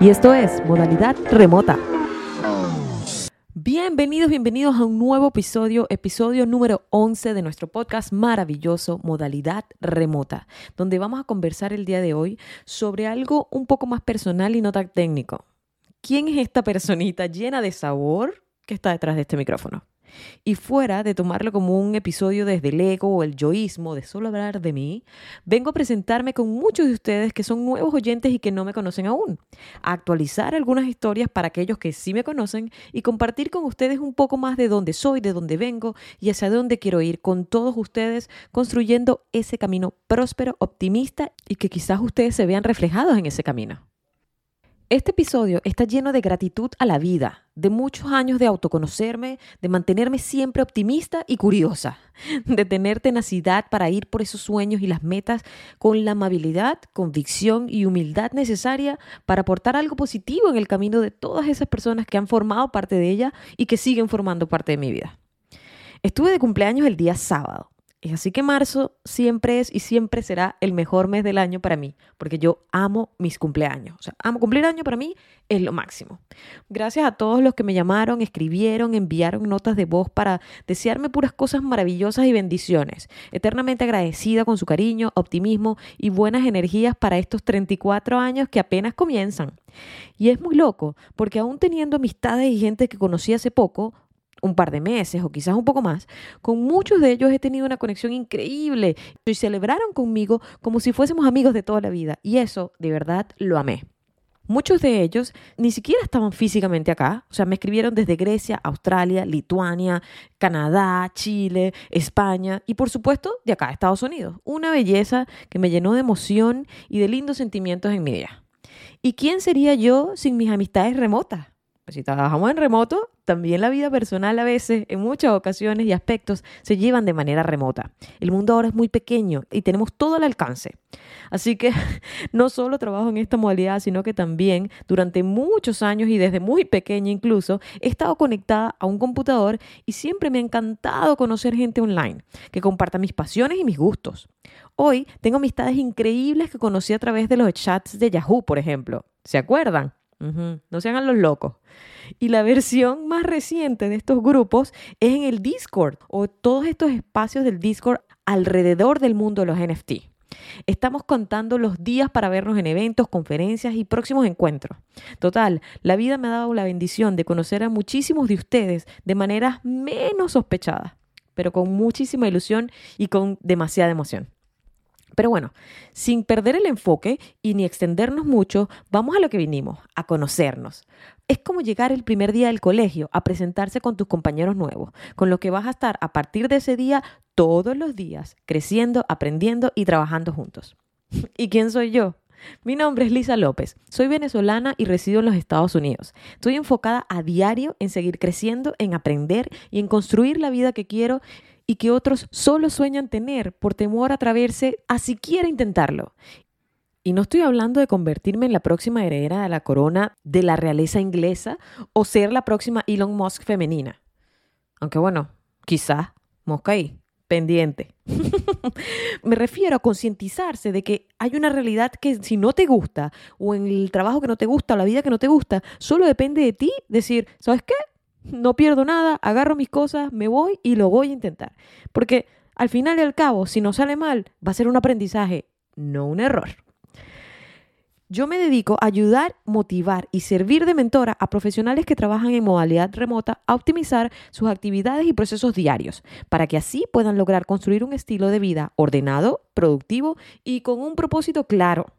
Y esto es Modalidad Remota. Bienvenidos, bienvenidos a un nuevo episodio, episodio número 11 de nuestro podcast maravilloso Modalidad Remota, donde vamos a conversar el día de hoy sobre algo un poco más personal y no tan técnico. ¿Quién es esta personita llena de sabor que está detrás de este micrófono? Y fuera de tomarlo como un episodio desde el ego o el yoísmo, de solo hablar de mí, vengo a presentarme con muchos de ustedes que son nuevos oyentes y que no me conocen aún, a actualizar algunas historias para aquellos que sí me conocen y compartir con ustedes un poco más de dónde soy, de dónde vengo y hacia dónde quiero ir con todos ustedes, construyendo ese camino próspero, optimista y que quizás ustedes se vean reflejados en ese camino. Este episodio está lleno de gratitud a la vida, de muchos años de autoconocerme, de mantenerme siempre optimista y curiosa, de tener tenacidad para ir por esos sueños y las metas con la amabilidad, convicción y humildad necesaria para aportar algo positivo en el camino de todas esas personas que han formado parte de ella y que siguen formando parte de mi vida. Estuve de cumpleaños el día sábado así que marzo siempre es y siempre será el mejor mes del año para mí, porque yo amo mis cumpleaños. O sea, amo cumplir año para mí es lo máximo. Gracias a todos los que me llamaron, escribieron, enviaron notas de voz para desearme puras cosas maravillosas y bendiciones. Eternamente agradecida con su cariño, optimismo y buenas energías para estos 34 años que apenas comienzan. Y es muy loco, porque aún teniendo amistades y gente que conocí hace poco, un par de meses o quizás un poco más, con muchos de ellos he tenido una conexión increíble y celebraron conmigo como si fuésemos amigos de toda la vida y eso de verdad lo amé. Muchos de ellos ni siquiera estaban físicamente acá, o sea, me escribieron desde Grecia, Australia, Lituania, Canadá, Chile, España y por supuesto de acá, Estados Unidos. Una belleza que me llenó de emoción y de lindos sentimientos en mi vida. ¿Y quién sería yo sin mis amistades remotas? Pues si trabajamos en remoto, también la vida personal a veces, en muchas ocasiones y aspectos, se llevan de manera remota. El mundo ahora es muy pequeño y tenemos todo al alcance. Así que no solo trabajo en esta modalidad, sino que también durante muchos años y desde muy pequeña incluso, he estado conectada a un computador y siempre me ha encantado conocer gente online que comparta mis pasiones y mis gustos. Hoy tengo amistades increíbles que conocí a través de los chats de Yahoo, por ejemplo. ¿Se acuerdan? No se hagan los locos. Y la versión más reciente de estos grupos es en el Discord o todos estos espacios del Discord alrededor del mundo de los NFT. Estamos contando los días para vernos en eventos, conferencias y próximos encuentros. Total, la vida me ha dado la bendición de conocer a muchísimos de ustedes de maneras menos sospechadas, pero con muchísima ilusión y con demasiada emoción. Pero bueno, sin perder el enfoque y ni extendernos mucho, vamos a lo que vinimos, a conocernos. Es como llegar el primer día del colegio a presentarse con tus compañeros nuevos, con los que vas a estar a partir de ese día todos los días, creciendo, aprendiendo y trabajando juntos. ¿Y quién soy yo? Mi nombre es Lisa López, soy venezolana y resido en los Estados Unidos. Estoy enfocada a diario en seguir creciendo, en aprender y en construir la vida que quiero y que otros solo sueñan tener por temor a atreverse a siquiera intentarlo. Y no estoy hablando de convertirme en la próxima heredera de la corona de la realeza inglesa o ser la próxima Elon Musk femenina. Aunque bueno, quizá, mosca ahí, pendiente. Me refiero a concientizarse de que hay una realidad que si no te gusta, o en el trabajo que no te gusta, o la vida que no te gusta, solo depende de ti decir, ¿sabes qué? No pierdo nada, agarro mis cosas, me voy y lo voy a intentar. Porque al final y al cabo, si no sale mal, va a ser un aprendizaje, no un error. Yo me dedico a ayudar, motivar y servir de mentora a profesionales que trabajan en modalidad remota a optimizar sus actividades y procesos diarios, para que así puedan lograr construir un estilo de vida ordenado, productivo y con un propósito claro.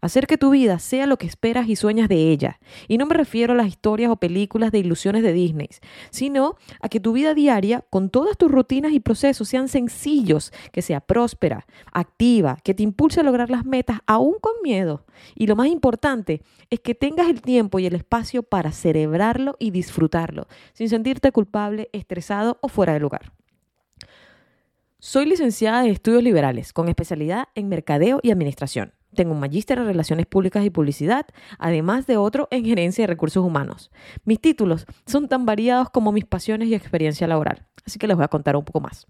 Hacer que tu vida sea lo que esperas y sueñas de ella. Y no me refiero a las historias o películas de ilusiones de Disney, sino a que tu vida diaria, con todas tus rutinas y procesos, sean sencillos, que sea próspera, activa, que te impulse a lograr las metas aún con miedo. Y lo más importante es que tengas el tiempo y el espacio para celebrarlo y disfrutarlo, sin sentirte culpable, estresado o fuera de lugar. Soy licenciada en estudios liberales, con especialidad en mercadeo y administración. Tengo un magíster en Relaciones Públicas y Publicidad, además de otro en Gerencia de Recursos Humanos. Mis títulos son tan variados como mis pasiones y experiencia laboral, así que les voy a contar un poco más.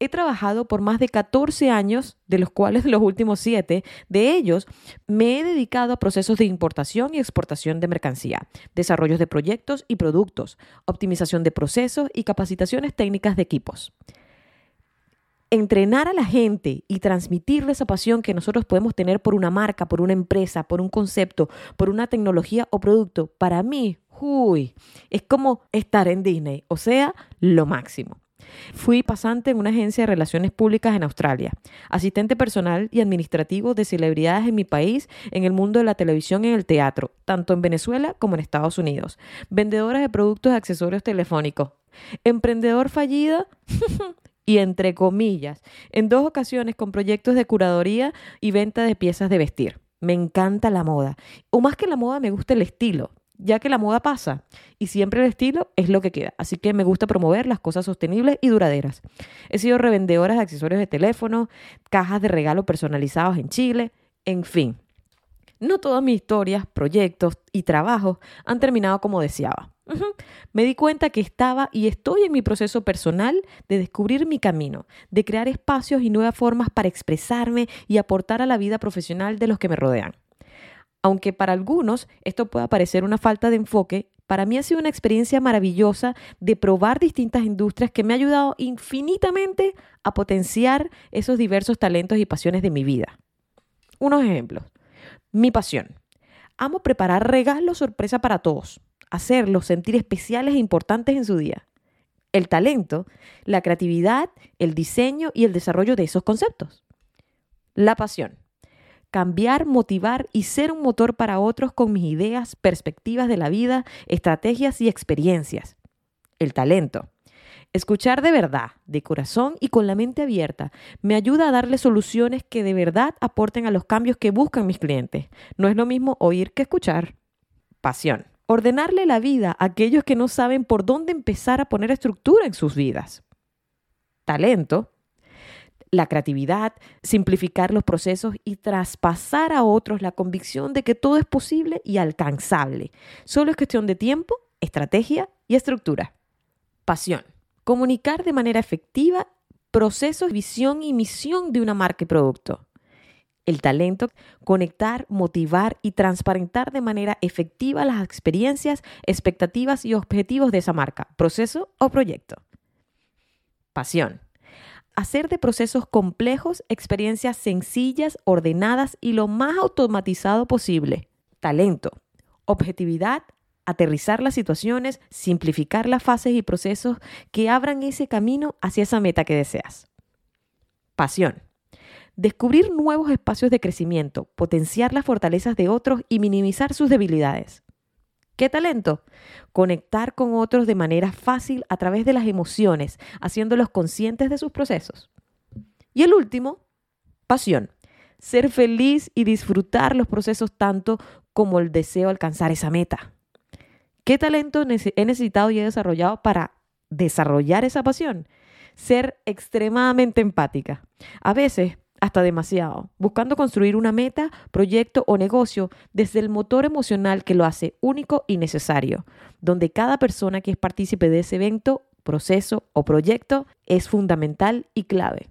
He trabajado por más de 14 años, de los cuales los últimos 7 de ellos me he dedicado a procesos de importación y exportación de mercancía, desarrollos de proyectos y productos, optimización de procesos y capacitaciones técnicas de equipos entrenar a la gente y transmitirle esa pasión que nosotros podemos tener por una marca, por una empresa, por un concepto, por una tecnología o producto, para mí, uy, es como estar en Disney, o sea, lo máximo. Fui pasante en una agencia de relaciones públicas en Australia, asistente personal y administrativo de celebridades en mi país, en el mundo de la televisión y el teatro, tanto en Venezuela como en Estados Unidos, vendedora de productos y accesorios telefónicos, emprendedor fallida y entre comillas, en dos ocasiones con proyectos de curaduría y venta de piezas de vestir. Me encanta la moda. O más que la moda, me gusta el estilo ya que la moda pasa y siempre el estilo es lo que queda. Así que me gusta promover las cosas sostenibles y duraderas. He sido revendedora de accesorios de teléfono, cajas de regalo personalizados en Chile, en fin. No todas mis historias, proyectos y trabajos han terminado como deseaba. Me di cuenta que estaba y estoy en mi proceso personal de descubrir mi camino, de crear espacios y nuevas formas para expresarme y aportar a la vida profesional de los que me rodean. Aunque para algunos esto pueda parecer una falta de enfoque, para mí ha sido una experiencia maravillosa de probar distintas industrias que me ha ayudado infinitamente a potenciar esos diversos talentos y pasiones de mi vida. Unos ejemplos. Mi pasión. Amo preparar regalos sorpresa para todos, hacerlos sentir especiales e importantes en su día. El talento, la creatividad, el diseño y el desarrollo de esos conceptos. La pasión cambiar, motivar y ser un motor para otros con mis ideas, perspectivas de la vida, estrategias y experiencias. El talento. Escuchar de verdad, de corazón y con la mente abierta me ayuda a darle soluciones que de verdad aporten a los cambios que buscan mis clientes. No es lo mismo oír que escuchar. Pasión. Ordenarle la vida a aquellos que no saben por dónde empezar a poner estructura en sus vidas. Talento la creatividad, simplificar los procesos y traspasar a otros la convicción de que todo es posible y alcanzable. Solo es cuestión de tiempo, estrategia y estructura. Pasión. Comunicar de manera efectiva procesos, visión y misión de una marca y producto. El talento, conectar, motivar y transparentar de manera efectiva las experiencias, expectativas y objetivos de esa marca, proceso o proyecto. Pasión hacer de procesos complejos experiencias sencillas, ordenadas y lo más automatizado posible. Talento, objetividad, aterrizar las situaciones, simplificar las fases y procesos que abran ese camino hacia esa meta que deseas. Pasión. Descubrir nuevos espacios de crecimiento, potenciar las fortalezas de otros y minimizar sus debilidades. ¿Qué talento? Conectar con otros de manera fácil a través de las emociones, haciéndolos conscientes de sus procesos. Y el último, pasión. Ser feliz y disfrutar los procesos tanto como el deseo de alcanzar esa meta. ¿Qué talento he necesitado y he desarrollado para desarrollar esa pasión? Ser extremadamente empática. A veces hasta demasiado, buscando construir una meta, proyecto o negocio desde el motor emocional que lo hace único y necesario, donde cada persona que es partícipe de ese evento, proceso o proyecto es fundamental y clave.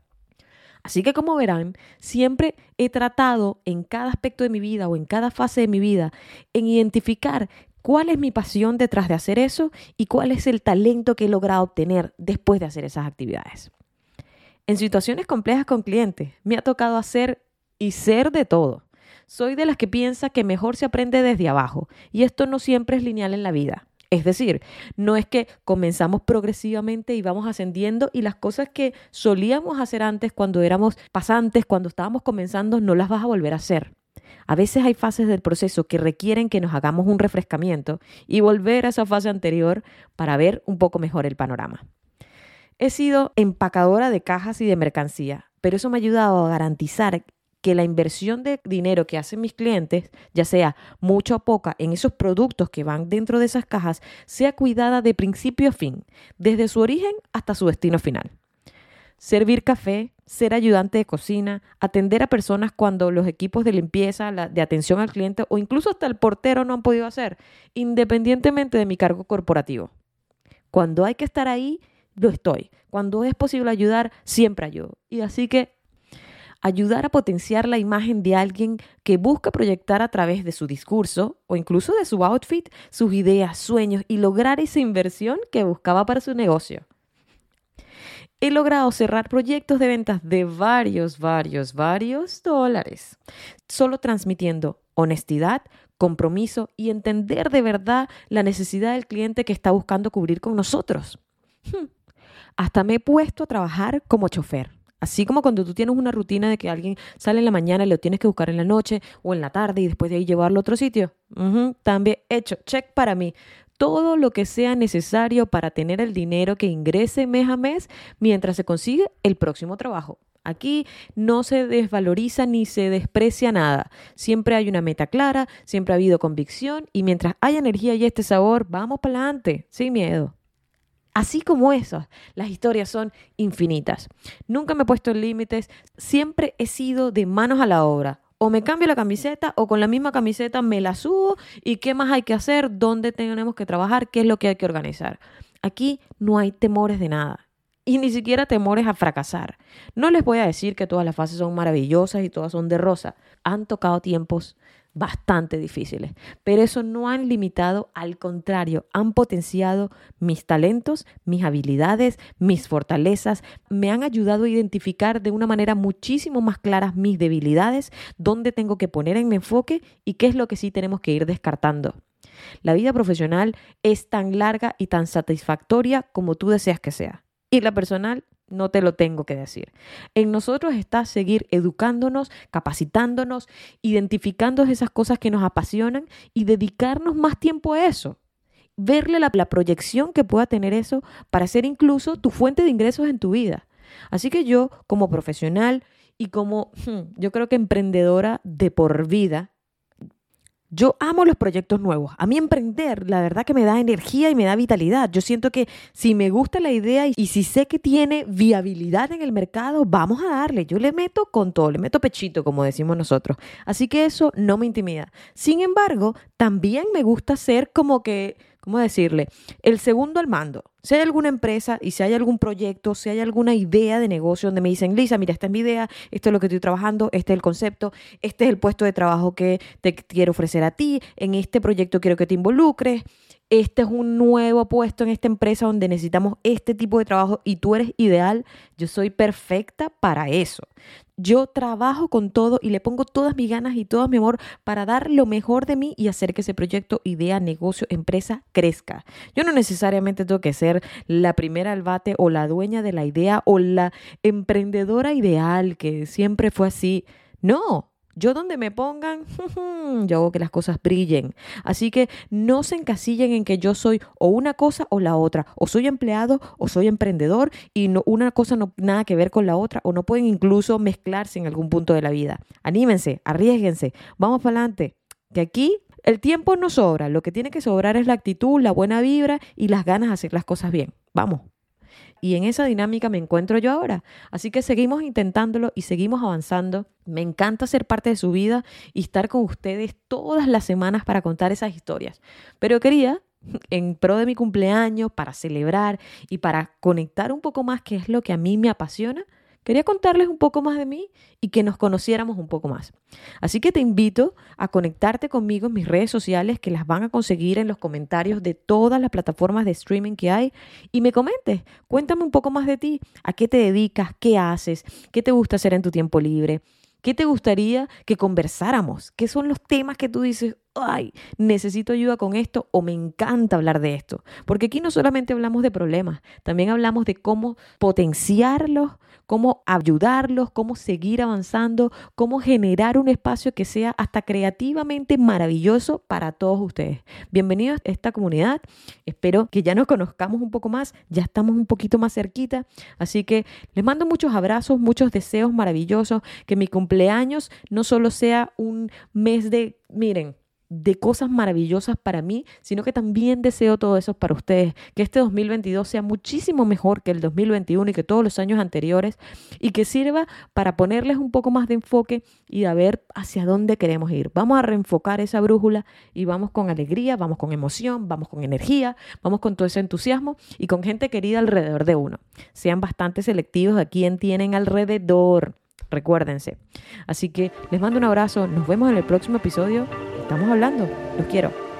Así que como verán, siempre he tratado en cada aspecto de mi vida o en cada fase de mi vida en identificar cuál es mi pasión detrás de hacer eso y cuál es el talento que he logrado obtener después de hacer esas actividades. En situaciones complejas con clientes, me ha tocado hacer y ser de todo. Soy de las que piensa que mejor se aprende desde abajo, y esto no siempre es lineal en la vida. Es decir, no es que comenzamos progresivamente y vamos ascendiendo y las cosas que solíamos hacer antes cuando éramos pasantes, cuando estábamos comenzando, no las vas a volver a hacer. A veces hay fases del proceso que requieren que nos hagamos un refrescamiento y volver a esa fase anterior para ver un poco mejor el panorama. He sido empacadora de cajas y de mercancía, pero eso me ha ayudado a garantizar que la inversión de dinero que hacen mis clientes, ya sea mucho o poca, en esos productos que van dentro de esas cajas, sea cuidada de principio a fin, desde su origen hasta su destino final. Servir café, ser ayudante de cocina, atender a personas cuando los equipos de limpieza, de atención al cliente o incluso hasta el portero no han podido hacer, independientemente de mi cargo corporativo. Cuando hay que estar ahí, lo estoy. Cuando es posible ayudar, siempre ayudo. Y así que ayudar a potenciar la imagen de alguien que busca proyectar a través de su discurso o incluso de su outfit sus ideas, sueños y lograr esa inversión que buscaba para su negocio. He logrado cerrar proyectos de ventas de varios, varios, varios dólares, solo transmitiendo honestidad, compromiso y entender de verdad la necesidad del cliente que está buscando cubrir con nosotros. Hmm. Hasta me he puesto a trabajar como chofer. Así como cuando tú tienes una rutina de que alguien sale en la mañana y lo tienes que buscar en la noche o en la tarde y después de ahí llevarlo a otro sitio. también hecho, check para mí. Todo lo que sea necesario para tener el dinero que ingrese mes a mes mientras se consigue el próximo trabajo. Aquí no se desvaloriza ni se desprecia nada. Siempre hay una meta clara, siempre ha habido convicción y mientras haya energía y este sabor, vamos para adelante, sin miedo. Así como eso, las historias son infinitas. Nunca me he puesto límites, siempre he sido de manos a la obra. O me cambio la camiseta o con la misma camiseta me la subo y qué más hay que hacer, dónde tenemos que trabajar, qué es lo que hay que organizar. Aquí no hay temores de nada y ni siquiera temores a fracasar. No les voy a decir que todas las fases son maravillosas y todas son de rosa. Han tocado tiempos bastante difíciles, pero eso no han limitado, al contrario, han potenciado mis talentos, mis habilidades, mis fortalezas, me han ayudado a identificar de una manera muchísimo más clara mis debilidades, dónde tengo que poner en mi enfoque y qué es lo que sí tenemos que ir descartando. La vida profesional es tan larga y tan satisfactoria como tú deseas que sea. Y la personal, no te lo tengo que decir. En nosotros está seguir educándonos, capacitándonos, identificando esas cosas que nos apasionan y dedicarnos más tiempo a eso. Verle la, proyección que pueda tener eso para ser incluso tu fuente de ingresos en tu vida. Así que yo, como profesional y como hmm, yo creo que emprendedora de por vida, yo amo los proyectos nuevos. A mí emprender, la verdad que me da energía y me da vitalidad. Yo siento que si me gusta la idea y si sé que tiene viabilidad en el mercado, vamos a darle. Yo le meto con todo, le meto pechito, como decimos nosotros. Así que eso no me intimida. Sin embargo, también me gusta ser como que ¿cómo decirle? El segundo al mando. Si hay alguna empresa y si hay algún proyecto, si hay alguna idea de negocio donde me dicen, Lisa, mira, esta es mi idea, esto es lo que estoy trabajando, este es el concepto, este es el puesto de trabajo que te quiero ofrecer a ti, en este proyecto quiero que te involucres, este es un nuevo puesto en esta empresa donde necesitamos este tipo de trabajo y tú eres ideal, yo soy perfecta para eso. Yo trabajo con todo y le pongo todas mis ganas y todo mi amor para dar lo mejor de mí y hacer que ese proyecto, idea, negocio, empresa crezca. Yo no necesariamente tengo que ser la primera al bate o la dueña de la idea o la emprendedora ideal que siempre fue así. No, yo donde me pongan, yo hago que las cosas brillen. Así que no se encasillen en que yo soy o una cosa o la otra, o soy empleado o soy emprendedor y no, una cosa no nada que ver con la otra, o no pueden incluso mezclarse en algún punto de la vida. Anímense, arriesguense, vamos para adelante. Que aquí el tiempo no sobra, lo que tiene que sobrar es la actitud, la buena vibra y las ganas de hacer las cosas bien. Vamos. Y en esa dinámica me encuentro yo ahora. Así que seguimos intentándolo y seguimos avanzando. Me encanta ser parte de su vida y estar con ustedes todas las semanas para contar esas historias. Pero quería en pro de mi cumpleaños, para celebrar y para conectar un poco más qué es lo que a mí me apasiona, Quería contarles un poco más de mí y que nos conociéramos un poco más. Así que te invito a conectarte conmigo en mis redes sociales que las van a conseguir en los comentarios de todas las plataformas de streaming que hay y me comentes, cuéntame un poco más de ti, a qué te dedicas, qué haces, qué te gusta hacer en tu tiempo libre. ¿Qué te gustaría que conversáramos? ¿Qué son los temas que tú dices, ay, necesito ayuda con esto o me encanta hablar de esto? Porque aquí no solamente hablamos de problemas, también hablamos de cómo potenciarlos, cómo ayudarlos, cómo seguir avanzando, cómo generar un espacio que sea hasta creativamente maravilloso para todos ustedes. Bienvenidos a esta comunidad. Espero que ya nos conozcamos un poco más, ya estamos un poquito más cerquita. Así que les mando muchos abrazos, muchos deseos maravillosos, que mi cumpleaños no solo sea un mes de, miren, de cosas maravillosas para mí, sino que también deseo todo eso para ustedes, que este 2022 sea muchísimo mejor que el 2021 y que todos los años anteriores y que sirva para ponerles un poco más de enfoque y a ver hacia dónde queremos ir. Vamos a reenfocar esa brújula y vamos con alegría, vamos con emoción, vamos con energía, vamos con todo ese entusiasmo y con gente querida alrededor de uno. Sean bastante selectivos a quién tienen alrededor. Recuérdense. Así que les mando un abrazo. Nos vemos en el próximo episodio. Estamos hablando. Los quiero.